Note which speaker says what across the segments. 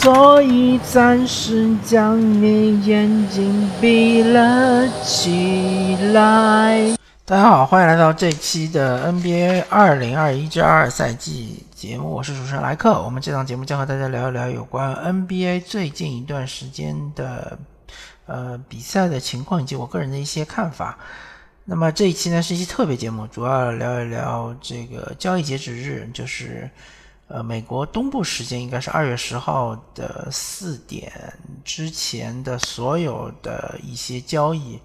Speaker 1: 所以暂时将你眼睛闭了起来。大家好，欢迎来到这期的 NBA 二零二一至二赛季节目，我是主持人莱克。我们这档节目将和大家聊一聊有关 NBA 最近一段时间的呃比赛的情况以及我个人的一些看法。那么这一期呢是一期特别节目，主要聊一聊这个交易截止日，就是。呃，美国东部时间应该是二月十号的四点之前的所有的一些交易，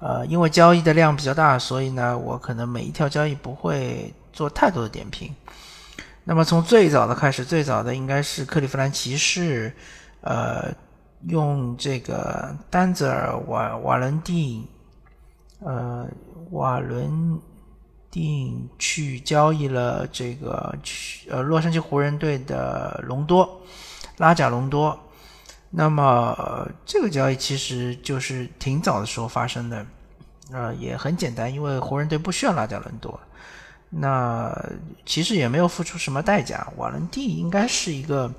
Speaker 1: 呃，因为交易的量比较大，所以呢，我可能每一条交易不会做太多的点评。那么从最早的开始，最早的应该是克利夫兰骑士，呃，用这个丹泽尔瓦瓦伦蒂，呃，瓦伦。定去交易了这个去呃洛杉矶湖人队的隆多拉贾隆多，那么这个交易其实就是挺早的时候发生的，呃也很简单，因为湖人队不需要拉贾隆多，那其实也没有付出什么代价，瓦伦蒂应该是一个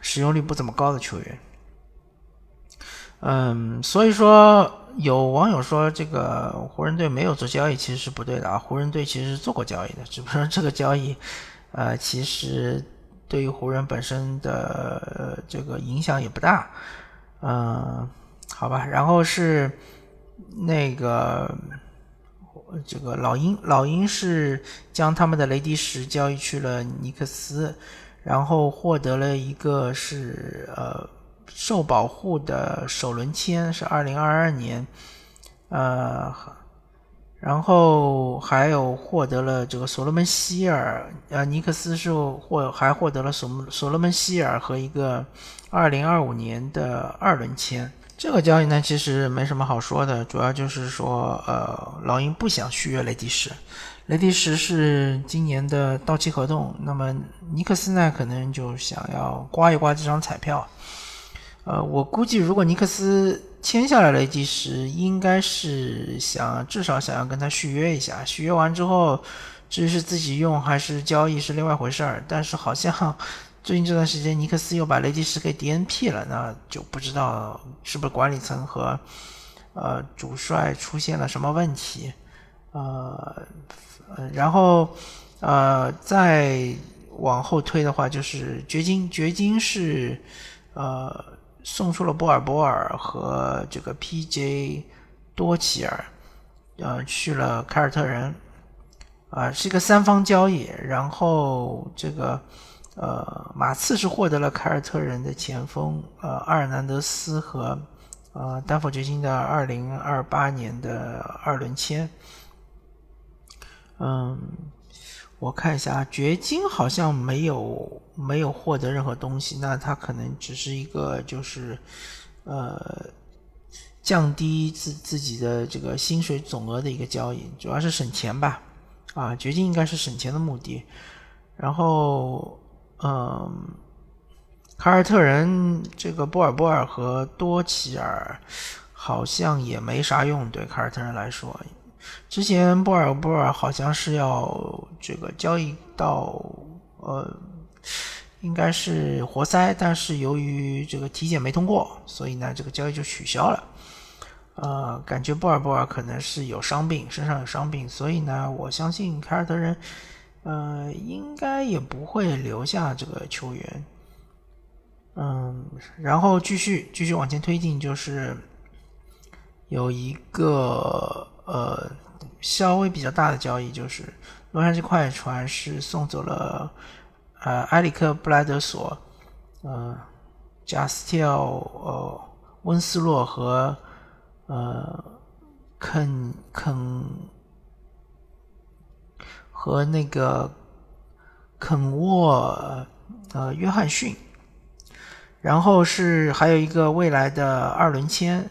Speaker 1: 使用率不怎么高的球员，嗯，所以说。有网友说，这个湖人队没有做交易，其实是不对的啊。湖人队其实是做过交易的，只不过这个交易，呃，其实对于湖人本身的这个影响也不大。嗯，好吧。然后是那个这个老鹰，老鹰是将他们的雷迪什交易去了尼克斯，然后获得了一个是呃。受保护的首轮签是二零二二年，呃，然后还有获得了这个所罗门希尔，呃，尼克斯是获还获得了所所罗门希尔和一个二零二五年的二轮签。这个交易呢，其实没什么好说的，主要就是说，呃，老鹰不想续约雷迪什，雷迪什是今年的到期合同，那么尼克斯呢，可能就想要刮一刮这张彩票。呃，我估计如果尼克斯签下来雷迪什，应该是想至少想要跟他续约一下。续约完之后，至于是自己用还是交易是另外回事儿。但是好像最近这段时间尼克斯又把雷迪什给 DNP 了，那就不知道是不是管理层和呃主帅出现了什么问题。呃，然后呃再往后推的话，就是掘金，掘金是呃。送出了波尔波尔和这个 P.J. 多奇尔，呃，去了凯尔特人，啊，是一个三方交易。然后这个呃，马刺是获得了凯尔特人的前锋呃阿尔南德斯和呃丹佛掘金的二零二八年的二轮签，嗯。我看一下啊，掘金好像没有没有获得任何东西，那他可能只是一个就是，呃，降低自自己的这个薪水总额的一个交易，主要是省钱吧。啊，掘金应该是省钱的目的。然后，嗯，凯尔特人这个波尔波尔和多奇尔好像也没啥用，对凯尔特人来说。之前波尔波尔好像是要这个交易到呃，应该是活塞，但是由于这个体检没通过，所以呢这个交易就取消了。呃，感觉波尔波尔可能是有伤病，身上有伤病，所以呢我相信凯尔特人呃应该也不会留下这个球员。嗯，然后继续继续往前推进，就是有一个。呃，稍微比较大的交易就是洛杉矶快船是送走了呃埃里克布莱德索，呃贾斯蒂奥呃温斯洛和呃肯肯和那个肯沃呃约翰逊，然后是还有一个未来的二轮签。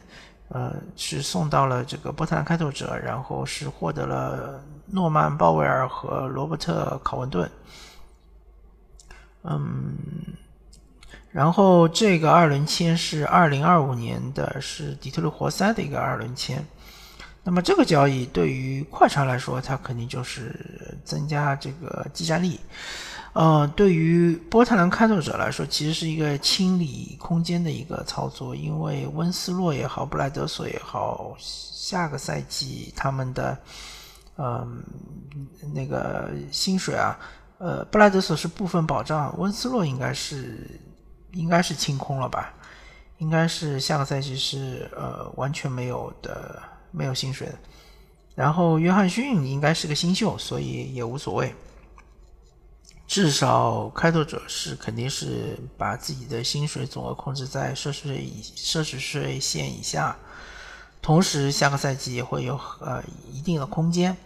Speaker 1: 呃，是送到了这个波特兰开拓者，然后是获得了诺曼鲍威尔和罗伯特考文顿。嗯，然后这个二轮签是二零二五年的，是底特律活塞的一个二轮签。那么这个交易对于快船来说，它肯定就是增加这个技战力。呃，对于波特兰开拓者来说，其实是一个清理空间的一个操作，因为温斯洛也好，布莱德索也好，下个赛季他们的，嗯，那个薪水啊，呃，布莱德索是部分保障，温斯洛应该是应该是清空了吧？应该是下个赛季是呃完全没有的，没有薪水的。然后约翰逊应该是个新秀，所以也无所谓。至少开拓者是肯定是把自己的薪水总额控制在奢侈税以奢侈税线以下，同时下个赛季也会有呃一定的空间。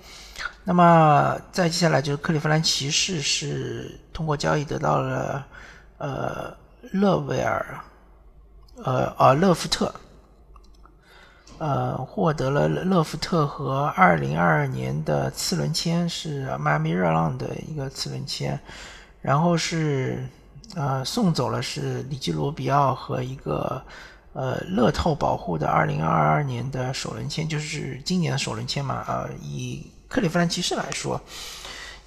Speaker 1: 那么再接下来就是克利夫兰骑士是通过交易得到了呃勒维尔，呃啊勒夫特。呃，获得了勒夫特和二零二二年的次轮签，是迈阿密热浪的一个次轮签，然后是呃送走了是里基罗比奥和一个呃乐透保护的二零二二年的首轮签，就是今年的首轮签嘛。呃，以克利夫兰骑士来说，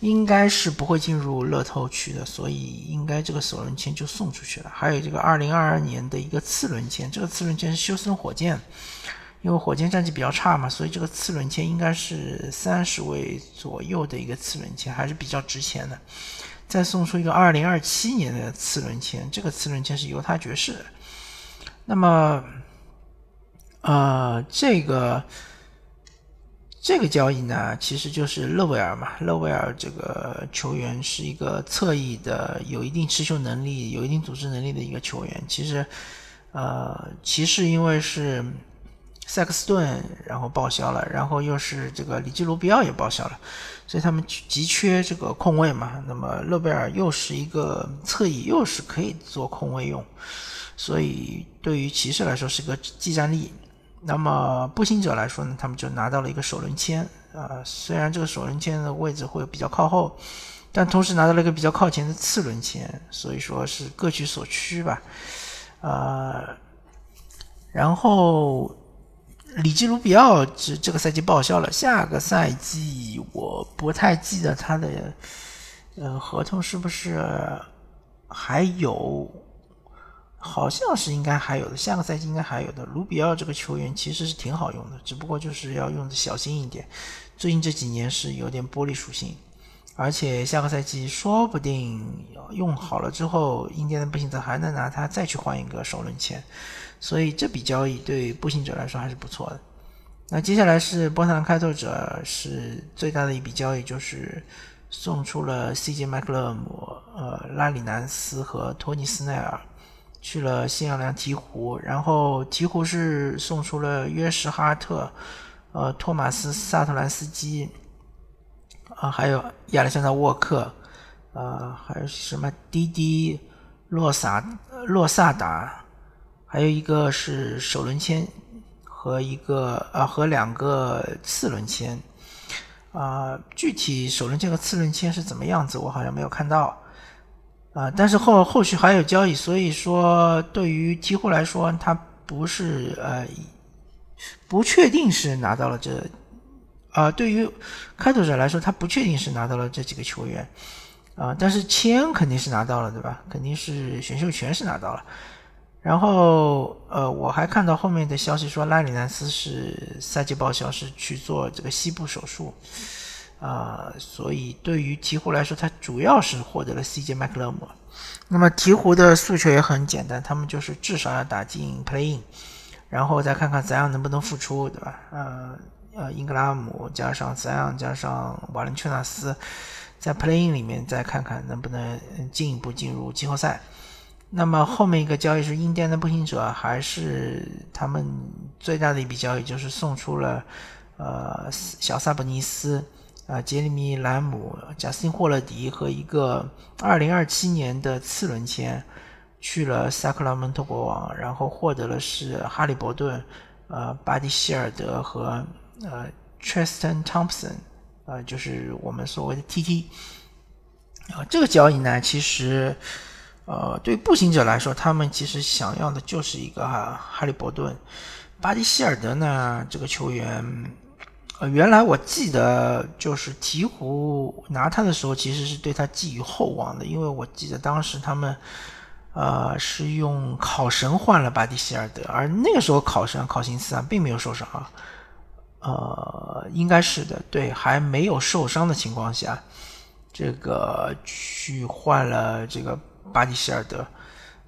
Speaker 1: 应该是不会进入乐透区的，所以应该这个首轮签就送出去了。还有这个二零二二年的一个次轮签，这个次轮签是休斯顿火箭。因为火箭战绩比较差嘛，所以这个次轮签应该是三十位左右的一个次轮签，还是比较值钱的。再送出一个二零二七年的次轮签，这个次轮签是犹他爵士。那么，呃，这个这个交易呢，其实就是勒维尔嘛。勒维尔这个球员是一个侧翼的，有一定持球能力、有一定组织能力的一个球员。其实，呃，骑士因为是。塞克斯顿然后报销了，然后又是这个里基卢比奥也报销了，所以他们急缺这个空位嘛。那么勒贝尔又是一个侧翼，又是可以做空位用，所以对于骑士来说是个技战力。那么步行者来说呢，他们就拿到了一个首轮签啊，虽然这个首轮签的位置会比较靠后，但同时拿到了一个比较靠前的次轮签，所以说是各取所需吧。呃，然后。里基卢比奥这这个赛季报销了，下个赛季我不太记得他的呃合同是不是还有，好像是应该还有的，下个赛季应该还有的。卢比奥这个球员其实是挺好用的，只不过就是要用的小心一点。最近这几年是有点玻璃属性，而且下个赛季说不定用好了之后，印第安步行者还能拿他再去换一个首轮签。所以这笔交易对步行者来说还是不错的。那接下来是波特兰开拓者，是最大的一笔交易，就是送出了 CJ 麦克勒姆、呃拉里南斯和托尼斯奈尔去了新奥良鹈鹕，然后鹈鹕是送出了约什哈特、呃托马斯萨特兰斯基，啊还有亚历山大沃克，呃还有什么滴滴洛萨洛萨达。还有一个是首轮签和一个啊和两个次轮签啊，具体首轮签和次轮签是怎么样子，我好像没有看到啊。但是后后续还有交易，所以说对于鹈鹕来说，他不是呃不确定是拿到了这啊，对于开拓者来说，他不确定是拿到了这几个球员啊，但是签肯定是拿到了，对吧？肯定是选秀权是拿到了。然后，呃，我还看到后面的消息说，拉里南斯是赛季报销，是去做这个膝部手术，啊，所以对于鹈鹕来说，他主要是获得了 CJ 麦克勒姆。那么鹈鹕的诉求也很简单，他们就是至少要打进 Play-in，然后再看看怎样能不能复出，对吧？呃呃，英格拉姆加上怎样加上瓦伦丘纳斯，在 Play-in 里面再看看能不能进一步进入季后赛。那么后面一个交易是印第安的步行者，还是他们最大的一笔交易就是送出了呃小萨博尼斯、啊杰里米兰姆、贾斯汀霍勒迪和一个二零二七年的次轮签去了萨克拉门托国王，然后获得了是哈利伯顿、呃巴蒂希尔德和呃 Tristan Thompson，呃就是我们所谓的 TT。啊这个交易呢其实。呃，对步行者来说，他们其实想要的就是一个哈哈利伯顿，巴蒂希尔德呢这个球员，呃，原来我记得就是鹈鹕拿他的时候，其实是对他寄予厚望的，因为我记得当时他们，呃，是用考神换了巴蒂希尔德，而那个时候考神考辛斯啊并没有受伤啊，呃，应该是的，对，还没有受伤的情况下，这个去换了这个巴蒂希尔德，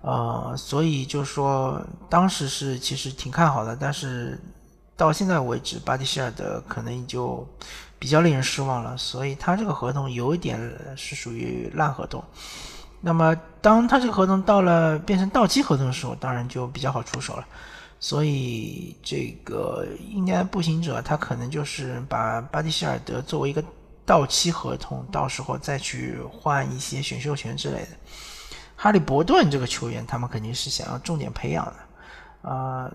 Speaker 1: 呃，所以就说当时是其实挺看好的，但是。到现在为止，巴蒂希尔德可能就比较令人失望了，所以他这个合同有一点是属于烂合同。那么，当他这个合同到了变成到期合同的时候，当然就比较好出手了。所以，这个应该步行者他可能就是把巴蒂希尔德作为一个到期合同，到时候再去换一些选秀权之类的。哈利伯顿这个球员，他们肯定是想要重点培养的，啊。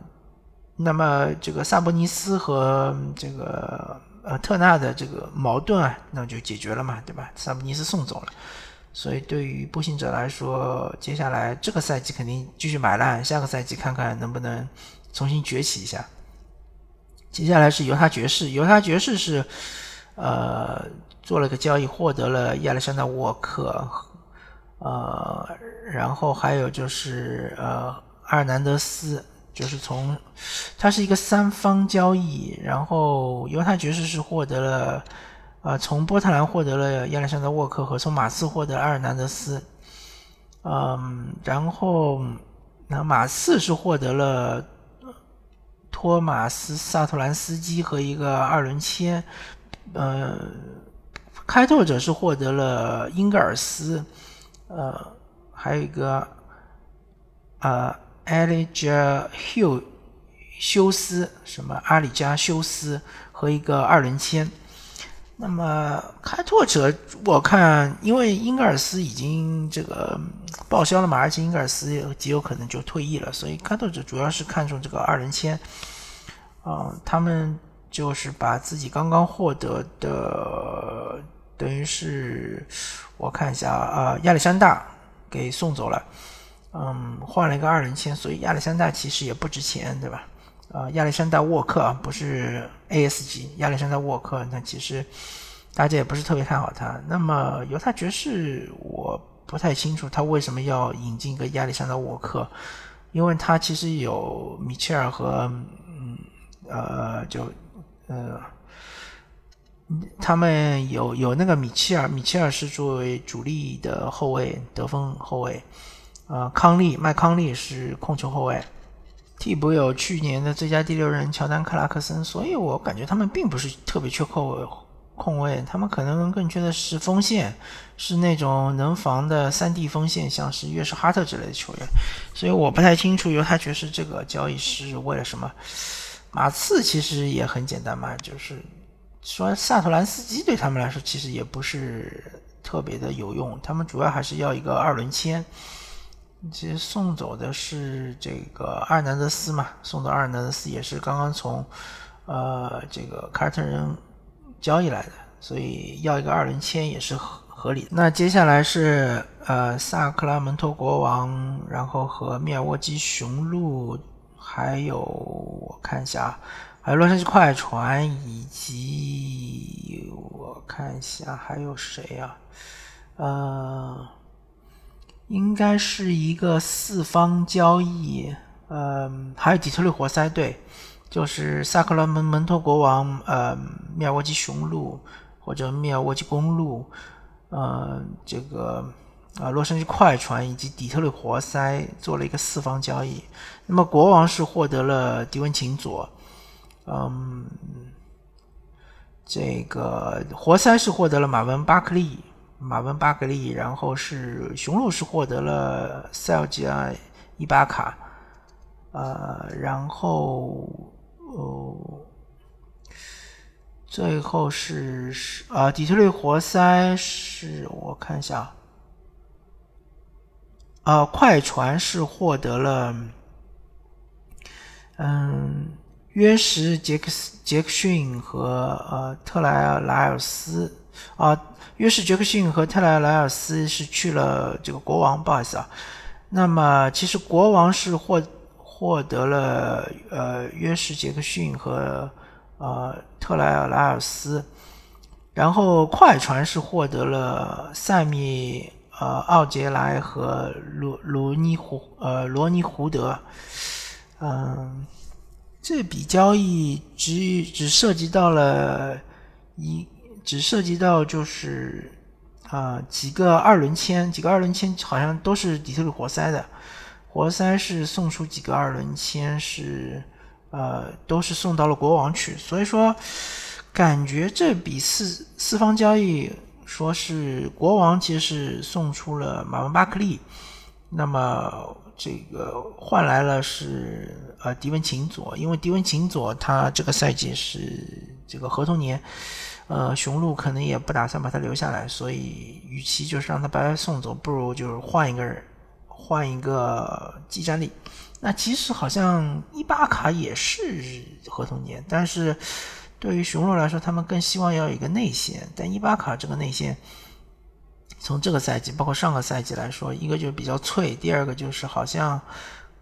Speaker 1: 那么这个萨博尼斯和这个呃特纳的这个矛盾啊，那就解决了嘛，对吧？萨博尼斯送走了，所以对于步行者来说，接下来这个赛季肯定继续买烂，下个赛季看看能不能重新崛起一下。接下来是犹他爵士，犹他爵士是呃做了个交易，获得了亚历山大沃克，呃，然后还有就是呃阿尔南德斯。就是从，它是一个三方交易，然后犹他爵士是获得了，呃，从波特兰获得了亚历山大沃克和从马刺获得阿尔南德斯，嗯，然后那马刺是获得了托马斯萨托兰斯基和一个二轮签，呃，开拓者是获得了英格尔斯，呃，还有一个，啊。艾利加休休斯什么阿里加休斯和一个二轮签。那么开拓者，我看因为英格尔斯已经这个报销了嘛，而且英格尔斯极有可能就退役了，所以开拓者主要是看中这个二轮签。啊，他们就是把自己刚刚获得的，等于是我看一下啊，亚历山大给送走了。嗯，换了一个二轮签，所以亚历山大其实也不值钱，对吧？啊，亚历山大沃克不是 AS 级，亚历山大沃克那其实大家也不是特别看好他。那么犹他爵士，我不太清楚他为什么要引进一个亚历山大沃克，因为他其实有米切尔和嗯呃就呃他们有有那个米切尔，米切尔是作为主力的后卫，得分后卫。呃，康利麦康利是控球后卫，替补有去年的最佳第六人乔丹克拉克森，所以我感觉他们并不是特别缺后控卫，他们可能更缺的是锋线，是那种能防的三 D 锋线，像是约什哈特之类的球员，所以我不太清楚犹他爵士这个交易是为了什么。马刺其实也很简单嘛，就是说萨托兰斯基对他们来说其实也不是特别的有用，他们主要还是要一个二轮签。其实送走的是这个阿尔南德斯嘛，送走阿尔南德斯也是刚刚从呃这个凯尔特人交易来的，所以要一个二轮签也是合合理。那接下来是呃萨克拉门托国王，然后和密尔沃基雄鹿，还有我看一下，啊还有洛杉矶快船，以及我看一下还有谁呀？呃。应该是一个四方交易，呃，还有底特律活塞队，就是萨克拉门门托国王，呃，密尔沃基雄鹿或者密尔沃基公鹿，呃，这个啊，洛杉矶快船以及底特律活塞做了一个四方交易。那么国王是获得了迪文琴佐，嗯，这个活塞是获得了马文巴克利。马文巴克利，然后是雄鹿是获得了塞尔吉亚伊巴卡，呃，然后呃，最后是是啊，底特律活塞是我看一下，啊，快船是获得了，嗯，约什杰克斯杰克逊和呃特莱尔莱尔斯啊。约什杰克逊和特莱尔莱尔斯是去了这个国王，不好意思啊。那么其实国王是获获得了呃约什杰克逊和呃特莱尔莱尔斯，然后快船是获得了塞米呃奥杰莱和罗罗尼胡呃罗尼胡德，嗯，这笔交易只只涉及到了一只涉及到就是啊几个二轮签，几个二轮签好像都是底特律活塞的。活塞是送出几个二轮签，是呃都是送到了国王去，所以说感觉这笔四四方交易，说是国王其实是送出了马文巴克利，那么这个换来了是呃迪文琴佐，因为迪文琴佐他这个赛季是这个合同年，呃雄鹿可能也不打算把他留下来，所以与其就是让他白白送走，不如就是换一个人。换一个技战力，那其实好像伊巴卡也是合同年，但是对于雄鹿来说，他们更希望要有一个内线。但伊巴卡这个内线，从这个赛季包括上个赛季来说，一个就是比较脆，第二个就是好像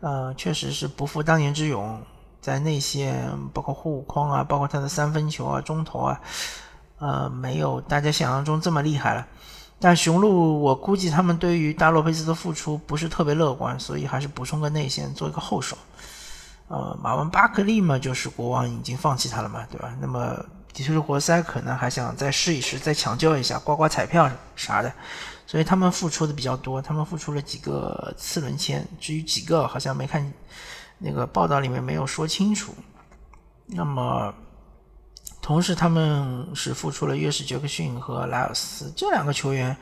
Speaker 1: 呃确实是不复当年之勇，在内线包括护框啊，包括他的三分球啊、中投啊，呃没有大家想象中这么厉害了。但雄鹿，我估计他们对于大洛佩兹的付出不是特别乐观，所以还是补充个内线，做一个后手。呃，马文巴克利嘛，就是国王已经放弃他了嘛，对吧？那么的确是活塞可能还想再试一试，再抢救一下，刮刮彩票啥的，所以他们付出的比较多，他们付出了几个次轮签，至于几个好像没看那个报道里面没有说清楚。那么。同时，他们是付出了约什·杰克逊和莱尔斯这两个球员，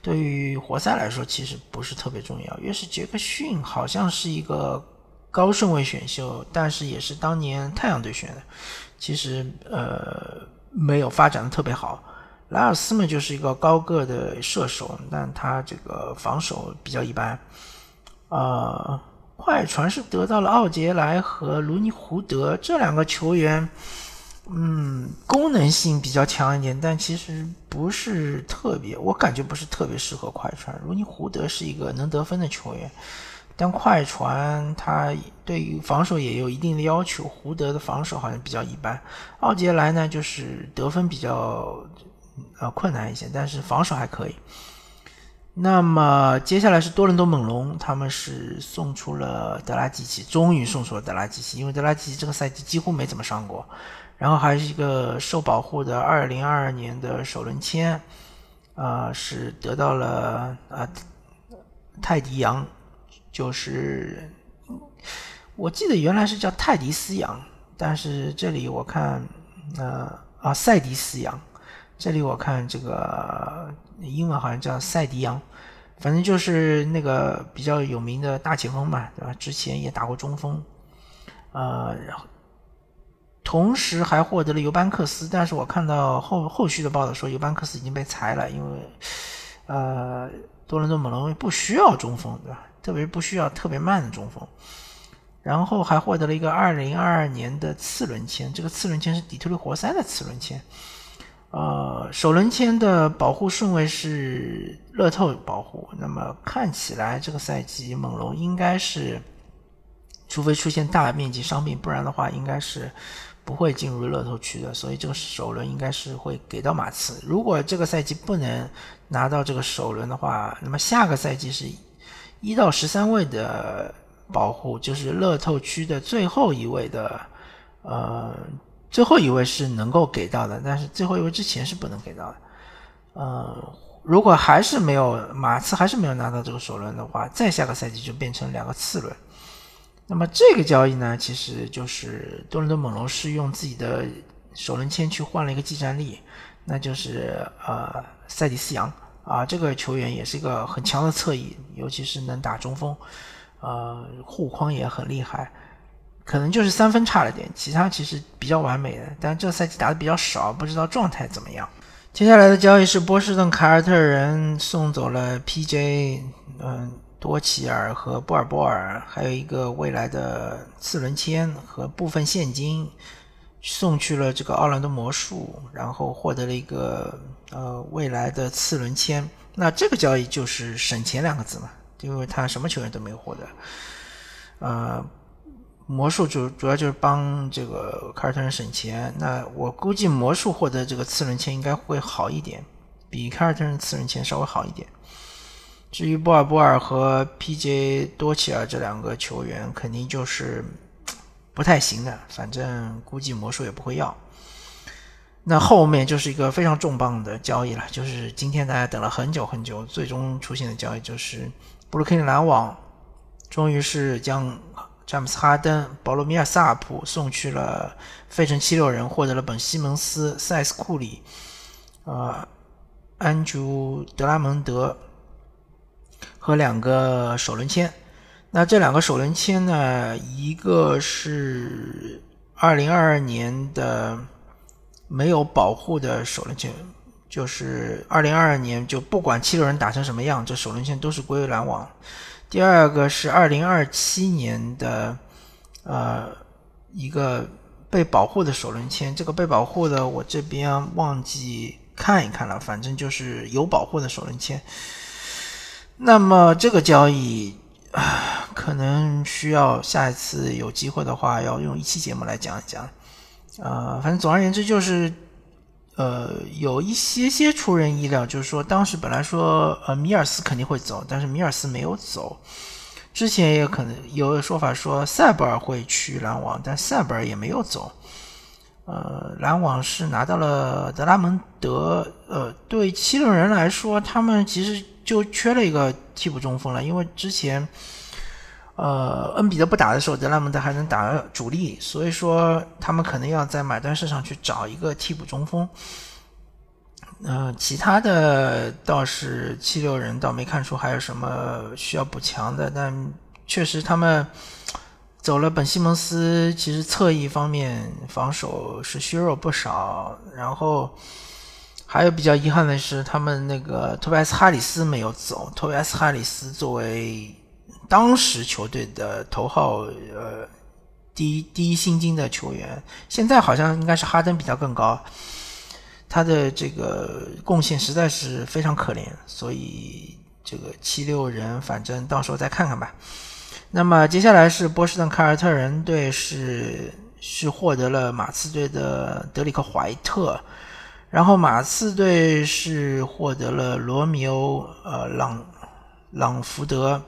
Speaker 1: 对于活塞来说其实不是特别重要。约什·杰克逊好像是一个高顺位选秀，但是也是当年太阳队选的，其实呃没有发展的特别好。莱尔斯嘛就是一个高个的射手，但他这个防守比较一般。呃，快船是得到了奥杰莱和卢尼胡德这两个球员。嗯，功能性比较强一点，但其实不是特别，我感觉不是特别适合快船。卢尼胡德是一个能得分的球员，但快船他对于防守也有一定的要求。胡德的防守好像比较一般，奥杰莱呢就是得分比较呃困难一些，但是防守还可以。那么接下来是多伦多猛龙，他们是送出了德拉季奇，终于送出了德拉季奇，因为德拉季奇这个赛季几乎没怎么上过。然后还是一个受保护的二零二二年的首轮签，啊，是得到了啊泰迪杨，就是我记得原来是叫泰迪斯杨，但是这里我看呃啊赛迪斯杨，这里我看这个英文好像叫赛迪杨，反正就是那个比较有名的大前锋嘛，对吧？之前也打过中锋，呃，然后。同时还获得了尤班克斯，但是我看到后后续的报道说尤班克斯已经被裁了，因为呃多伦多猛龙不需要中锋，对吧？特别不需要特别慢的中锋。然后还获得了一个二零二二年的次轮签，这个次轮签是底特律活塞的次轮签。呃，首轮签的保护顺位是乐透保护，那么看起来这个赛季猛龙应该是，除非出现大面积伤病，不然的话应该是。不会进入乐透区的，所以这个首轮应该是会给到马刺。如果这个赛季不能拿到这个首轮的话，那么下个赛季是一到十三位的保护，就是乐透区的最后一位的，呃，最后一位是能够给到的，但是最后一位之前是不能给到的。呃，如果还是没有马刺还是没有拿到这个首轮的话，再下个赛季就变成两个次轮。那么这个交易呢，其实就是多伦多猛龙是用自己的首轮签去换了一个技战力，那就是呃塞迪斯杨啊，这个球员也是一个很强的侧翼，尤其是能打中锋，呃护框也很厉害，可能就是三分差了点，其他其实比较完美的，但这赛季打的比较少，不知道状态怎么样。接下来的交易是波士顿凯尔特人送走了 P.J. 嗯。多奇尔和波尔波尔，还有一个未来的次轮签和部分现金，送去了这个奥兰多魔术，然后获得了一个呃未来的次轮签。那这个交易就是省钱两个字嘛，因为他什么球员都没有获得。呃，魔术主主要就是帮这个凯尔特人省钱。那我估计魔术获得这个次轮签应该会好一点，比凯尔特人次轮签稍微好一点。至于波尔波尔和 P.J. 多奇尔这两个球员，肯定就是不太行的，反正估计魔术也不会要。那后面就是一个非常重磅的交易了，就是今天大家等了很久很久，最终出现的交易就是布鲁克林篮网，终于是将詹姆斯哈登、保罗米尔萨普送去了费城七六人，获得了本西蒙斯、塞斯库里、呃安朱德拉蒙德。和两个首轮签，那这两个首轮签呢？一个是二零二二年的没有保护的首轮签，就是二零二二年就不管七六人打成什么样，这首轮签都是归篮网。第二个是二零二七年的呃一个被保护的首轮签，这个被保护的我这边忘记看一看了，反正就是有保护的首轮签。那么这个交易，啊 可能需要下一次有机会的话，要用一期节目来讲一讲。呃，反正总而言之就是，呃，有一些些出人意料，就是说当时本来说呃米尔斯肯定会走，但是米尔斯没有走。之前也可能有说法说塞博尔会去篮网，但塞博尔也没有走。呃，篮网是拿到了德拉蒙德。呃，对七六人来说，他们其实。就缺了一个替补中锋了，因为之前，呃，恩比德不打的时候，德拉蒙德还能打主力，所以说他们可能要在买断市场去找一个替补中锋。嗯，其他的倒是七六人倒没看出还有什么需要补强的，但确实他们走了本西蒙斯，其实侧翼方面防守是削弱不少，然后。还有比较遗憾的是，他们那个托比斯哈里斯没有走。托比斯哈里斯作为当时球队的头号呃第一第一薪金的球员，现在好像应该是哈登比他更高。他的这个贡献实在是非常可怜，所以这个七六人反正到时候再看看吧。那么接下来是波士顿凯尔特人队是是获得了马刺队的德里克怀特。然后马刺队是获得了罗密欧、呃朗朗福德、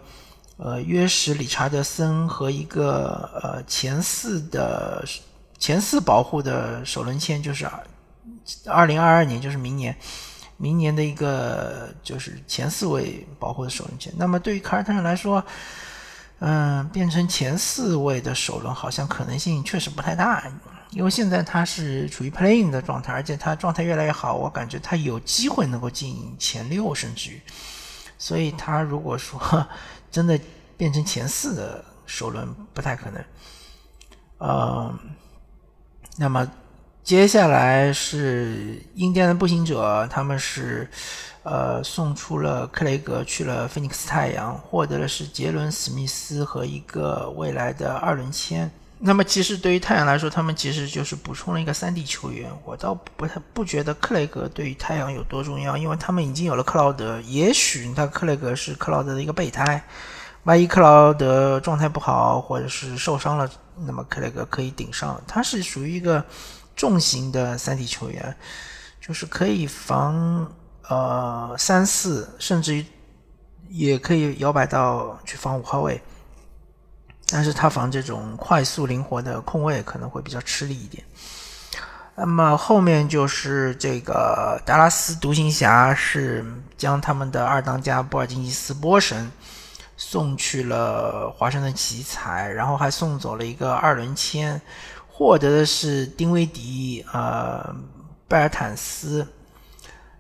Speaker 1: 呃约什理查德森和一个呃前四的前四保护的首轮签，就是二零二二年，就是明年，明年的一个就是前四位保护的首轮签。那么对于凯尔特人来说，嗯，变成前四位的首轮好像可能性确实不太大。因为现在他是处于 playing 的状态，而且他状态越来越好，我感觉他有机会能够进前六，甚至于，所以他如果说 真的变成前四的首轮，不太可能。呃，那么接下来是印第安的步行者，他们是呃送出了克雷格去了菲尼克斯太阳，获得的是杰伦史密斯和一个未来的二轮签。那么其实对于太阳来说，他们其实就是补充了一个三 D 球员。我倒不太不觉得克雷格对于太阳有多重要，因为他们已经有了克劳德。也许他克雷格是克劳德的一个备胎，万一克劳德状态不好或者是受伤了，那么克雷格可以顶上。他是属于一个重型的三 D 球员，就是可以防呃三四，甚至于也可以摇摆到去防五号位。但是他防这种快速灵活的控卫可能会比较吃力一点。那么后面就是这个达拉斯独行侠是将他们的二当家波尔津吉斯波神送去了华盛顿奇才，然后还送走了一个二轮签，获得的是丁威迪、呃贝尔坦斯。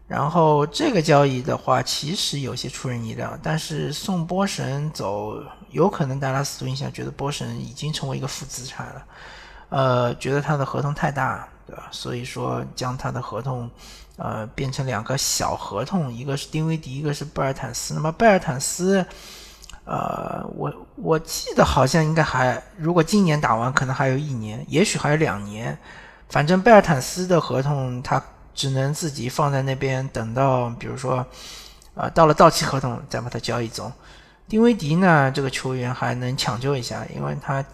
Speaker 1: 然后这个交易的话，其实有些出人意料，但是送波神走，有可能达拉斯独行侠觉得波神已经成为一个负资产了，呃，觉得他的合同太大，对吧？所以说将他的合同，呃，变成两个小合同，一个是丁威迪，一个是贝尔坦斯。那么贝尔坦斯，呃，我我记得好像应该还，如果今年打完，可能还有一年，也许还有两年，反正贝尔坦斯的合同他。只能自己放在那边，等到比如说，呃，到了到期合同再把它交易走。丁威迪呢，这个球员还能抢救一下，因为他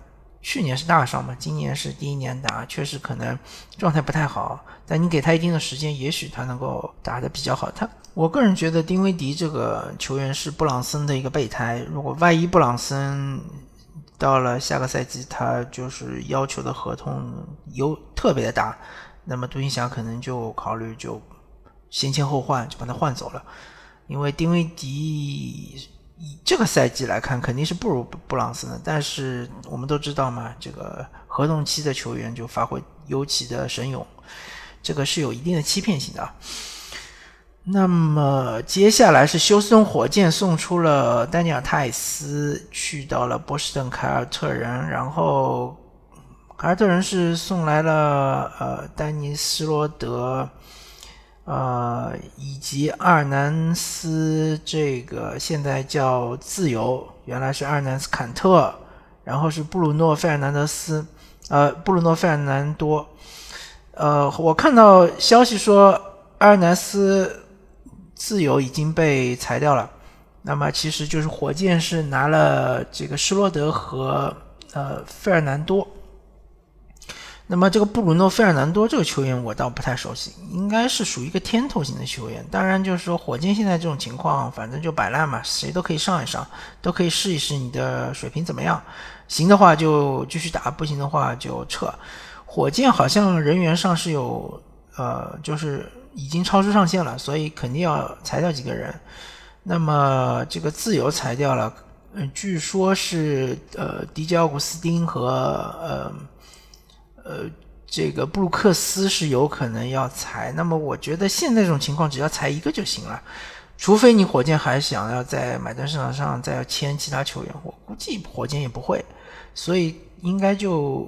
Speaker 1: 去年是大伤嘛，今年是第一年打，确实可能状态不太好。但你给他一定的时间，也许他能够打得比较好。他，我个人觉得丁威迪这个球员是布朗森的一个备胎。如果万一布朗森到了下个赛季，他就是要求的合同有特别的大，那么独行侠可能就考虑就先签后换，就把他换走了。因为丁威迪。以这个赛季来看，肯定是不如布朗森的。但是我们都知道嘛，这个合同期的球员就发挥尤其的神勇，这个是有一定的欺骗性的。那么接下来是休斯顿火箭送出了丹尼尔泰斯，去到了波士顿凯尔特人，然后凯尔特人是送来了呃丹尼斯罗德。呃，以及阿尔南斯这个现在叫自由，原来是阿尔南斯坎特，然后是布鲁诺费尔南德斯，呃，布鲁诺费尔南多，呃，我看到消息说阿尔南斯自由已经被裁掉了，那么其实就是火箭是拿了这个施罗德和呃费尔南多。那么这个布鲁诺·费尔南多这个球员我倒不太熟悉，应该是属于一个天头型的球员。当然，就是说火箭现在这种情况，反正就摆烂嘛，谁都可以上一上，都可以试一试你的水平怎么样。行的话就继续打，不行的话就撤。火箭好像人员上是有，呃，就是已经超出上限了，所以肯定要裁掉几个人。那么这个自由裁掉了，嗯，据说是呃，迪迦奥古斯丁和呃。呃，这个布鲁克斯是有可能要裁，那么我觉得现在这种情况只要裁一个就行了，除非你火箭还想要在买断市场上再要签其他球员，我估计火箭也不会，所以应该就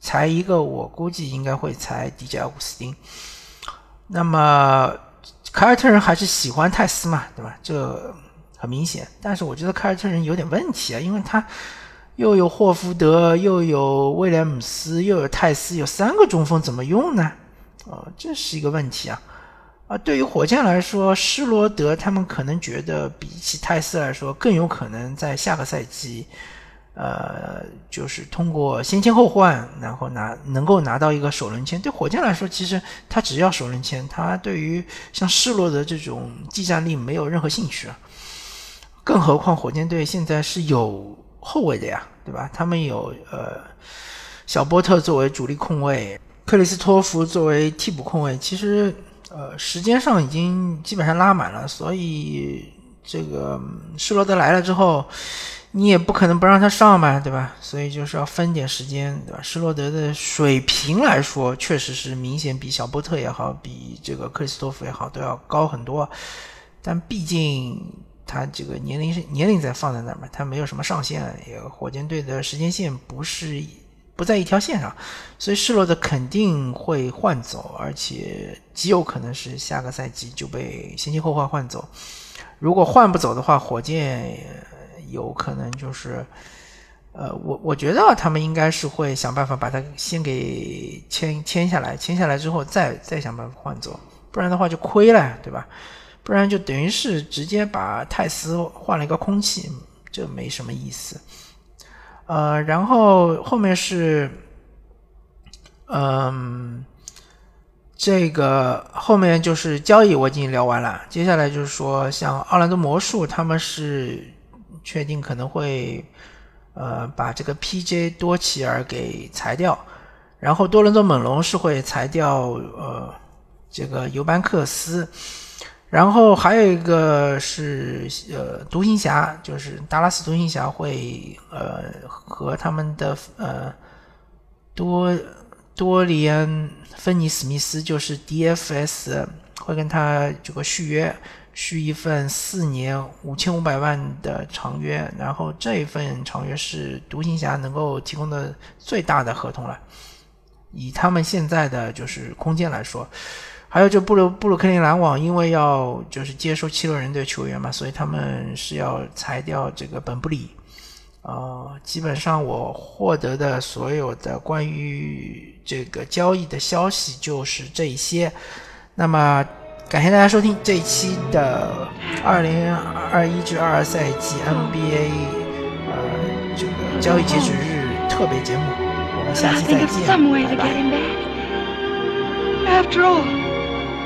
Speaker 1: 裁一个，我估计应该会裁迪加乌斯丁。那么凯尔特人还是喜欢泰斯嘛，对吧？这很明显，但是我觉得凯尔特人有点问题啊，因为他。又有霍福德，又有威廉姆斯，又有泰斯，有三个中锋怎么用呢？哦，这是一个问题啊！啊，对于火箭来说，施罗德他们可能觉得比起泰斯来说，更有可能在下个赛季，呃，就是通过先签后换，然后拿能够拿到一个首轮签。对火箭来说，其实他只要首轮签，他对于像施罗德这种技战力没有任何兴趣啊。更何况火箭队现在是有。后卫的呀，对吧？他们有呃小波特作为主力控卫，克里斯托弗作为替补控卫。其实呃时间上已经基本上拉满了，所以这个施罗德来了之后，你也不可能不让他上嘛，对吧？所以就是要分点时间，对吧？施罗德的水平来说，确实是明显比小波特也好，比这个克里斯托弗也好都要高很多，但毕竟。他这个年龄是年龄在放在那儿嘛，他没有什么上限，也火箭队的时间线不是不在一条线上，所以施罗德肯定会换走，而且极有可能是下个赛季就被先期后换换走。如果换不走的话，火箭有可能就是，呃，我我觉得他们应该是会想办法把他先给签签下来，签下来之后再再想办法换走，不然的话就亏了，对吧？不然就等于是直接把泰斯换了一个空气，这没什么意思。呃，然后后面是，嗯，这个后面就是交易我已经聊完了，接下来就是说像奥兰多魔术他们是确定可能会呃把这个 P.J. 多奇尔给裁掉，然后多伦多猛龙是会裁掉呃这个尤班克斯。然后还有一个是呃，独行侠，就是达拉斯独行侠会呃和他们的呃多多里安芬尼史密斯，就是 DFS 会跟他这个续约，续一份四年五千五百万的长约，然后这一份长约是独行侠能够提供的最大的合同了，以他们现在的就是空间来说。还有就布鲁布鲁克林篮网，因为要就是接收七六人队球员嘛，所以他们是要裁掉这个本布里。呃，基本上我获得的所有的关于这个交易的消息就是这一些。那么感谢大家收听这一期的二零二一至二二赛季 NBA 呃这个交易截止日。特别节目，我们下期再见，拜拜。